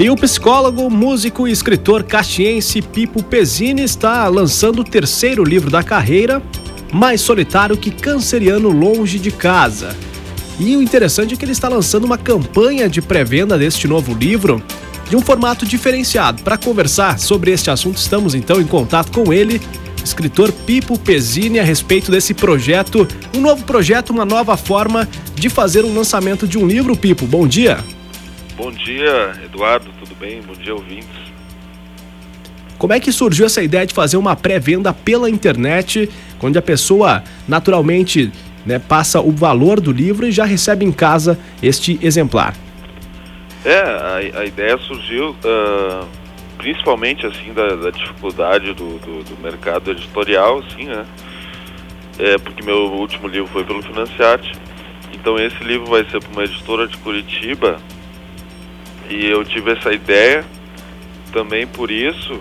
E o psicólogo, músico e escritor caxiense Pipo Pezzini está lançando o terceiro livro da carreira, Mais Solitário que Canceriano Longe de Casa. E o interessante é que ele está lançando uma campanha de pré-venda deste novo livro de um formato diferenciado. Para conversar sobre este assunto, estamos então em contato com ele, escritor Pipo Pezzini, a respeito desse projeto, um novo projeto, uma nova forma de fazer um lançamento de um livro. Pipo, bom dia. Bom dia, Eduardo, tudo bem? Bom dia, ouvintes. Como é que surgiu essa ideia de fazer uma pré-venda pela internet, onde a pessoa naturalmente né, passa o valor do livro e já recebe em casa este exemplar? É, a, a ideia surgiu uh, principalmente assim da, da dificuldade do, do, do, mercado editorial, assim, né? É, porque meu último livro foi pelo Financiarte. Então esse livro vai ser para uma editora de Curitiba e eu tive essa ideia também por isso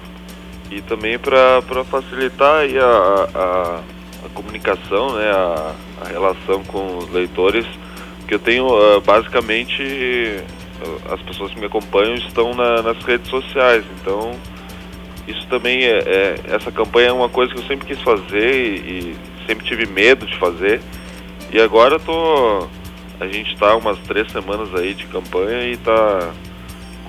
e também para facilitar a, a, a, comunicação, né, a, a, relação com os leitores, que eu tenho uh, basicamente uh, as pessoas que me acompanham estão na, nas redes sociais, então isso também é, é, essa campanha é uma coisa que eu sempre quis fazer e, e sempre tive medo de fazer. E agora tô a gente está umas três semanas aí de campanha e está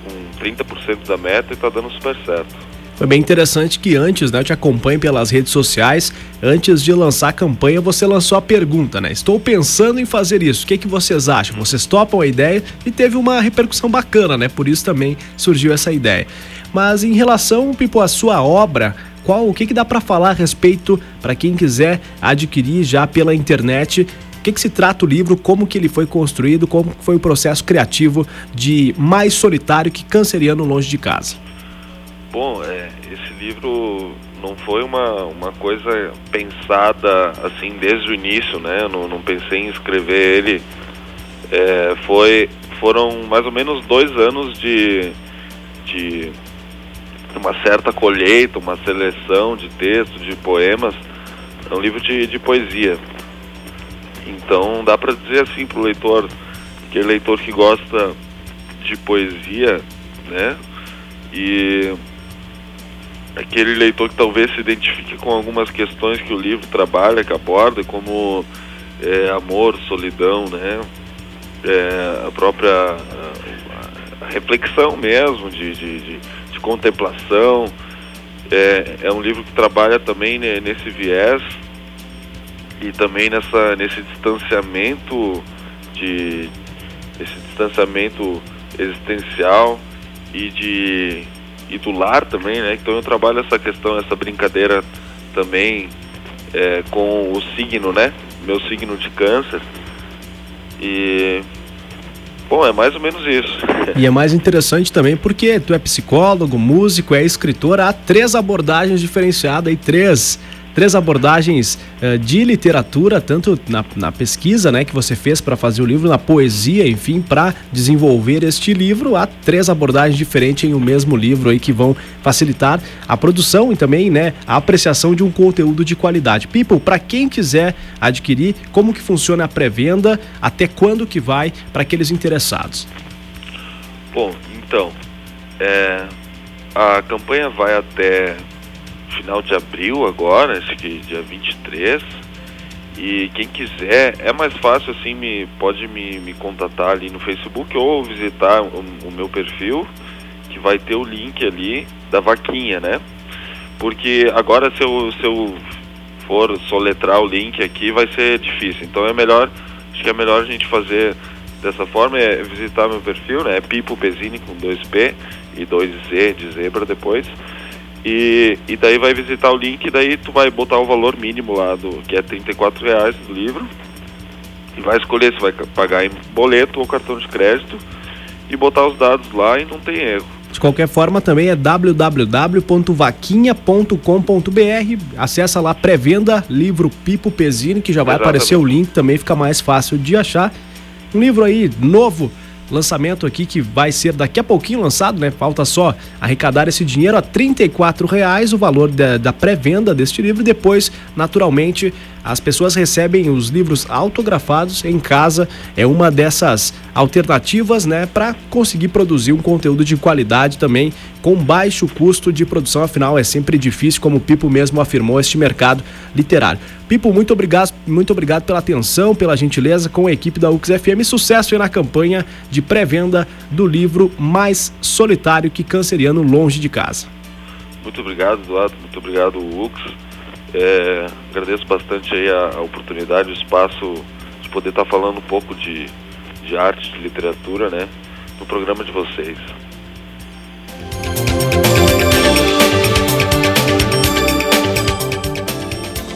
com 30% da meta e está dando super certo. Foi bem interessante que antes, né, eu te acompanho pelas redes sociais, antes de lançar a campanha, você lançou a pergunta, né? Estou pensando em fazer isso. O que, que vocês acham? Vocês topam a ideia e teve uma repercussão bacana, né? Por isso também surgiu essa ideia. Mas em relação, Pipo, à sua obra, qual o que, que dá para falar a respeito para quem quiser adquirir já pela internet o que, que, se trata o livro, como que ele foi construído, como foi o processo criativo de Mais Solitário que Canceriano Longe de Casa? Bom, é, esse livro não foi uma, uma coisa pensada assim desde o início, né? Eu não, não pensei em escrever ele. É, foi, foram mais ou menos dois anos de, de uma certa colheita, uma seleção de textos, de poemas. É um livro de, de poesia. Então dá para dizer assim para o leitor, aquele leitor que gosta de poesia, né? E aquele leitor que talvez se identifique com algumas questões que o livro trabalha, que aborda, como é, amor, solidão, né? É, a própria a, a reflexão mesmo, de, de, de, de contemplação. É, é, um livro que trabalha também né, nesse viés e também nessa, nesse distanciamento de esse distanciamento existencial e de e do lar também, né? Então eu trabalho essa questão, essa brincadeira também é, com o signo, né? Meu signo de câncer. E bom, é mais ou menos isso. E é mais interessante também porque tu é psicólogo, músico, é escritor, há três abordagens diferenciadas e três três abordagens uh, de literatura, tanto na, na, pesquisa né, que você fez para fazer o livro, na poesia, enfim, para desenvolver este livro. Há três abordagens diferentes em um mesmo livro aí que vão facilitar a produção e também né, a apreciação de um conteúdo de qualidade. People, para quem quiser adquirir, como que funciona a pré-venda, até quando que vai para aqueles interessados? Bom, então, é, a campanha vai até final de abril agora, acho que dia 23. E quem quiser, é mais fácil assim, me, pode me, me contatar ali no Facebook ou visitar o, o meu perfil, que vai ter o link ali da vaquinha, né? Porque agora se eu, se eu for soletrar o link aqui vai ser difícil. Então é melhor, acho que é melhor a gente fazer dessa forma, é visitar meu perfil, né? É Pipo Pesini com 2P e 2Z de zebra depois. E, e daí vai visitar o link, daí tu vai botar o valor mínimo lá, do, que é 34 reais do livro, e vai escolher se vai pagar em boleto ou cartão de crédito, e botar os dados lá e não tem erro. De qualquer forma, também é www.vaquinha.com.br. Acessa lá pré-venda livro Pipo Pesini, que já vai Exatamente. aparecer o link, também fica mais fácil de achar. Um livro aí novo Lançamento aqui que vai ser daqui a pouquinho lançado, né? Falta só arrecadar esse dinheiro a R$ reais o valor da, da pré-venda deste livro. Depois, naturalmente, as pessoas recebem os livros autografados em casa. É uma dessas alternativas, né, para conseguir produzir um conteúdo de qualidade também com baixo custo de produção. Afinal, é sempre difícil, como o Pipo mesmo afirmou, este mercado literário. Pipo, muito obrigado, muito obrigado pela atenção, pela gentileza com a equipe da UX FM. Sucesso aí na campanha de pré-venda do livro Mais Solitário que Canceriano Longe de Casa. Muito obrigado, Eduardo. Muito obrigado, UX. É, agradeço bastante aí a, a, oportunidade, o espaço de poder estar falando um pouco de, de arte, de literatura, né, no programa de vocês.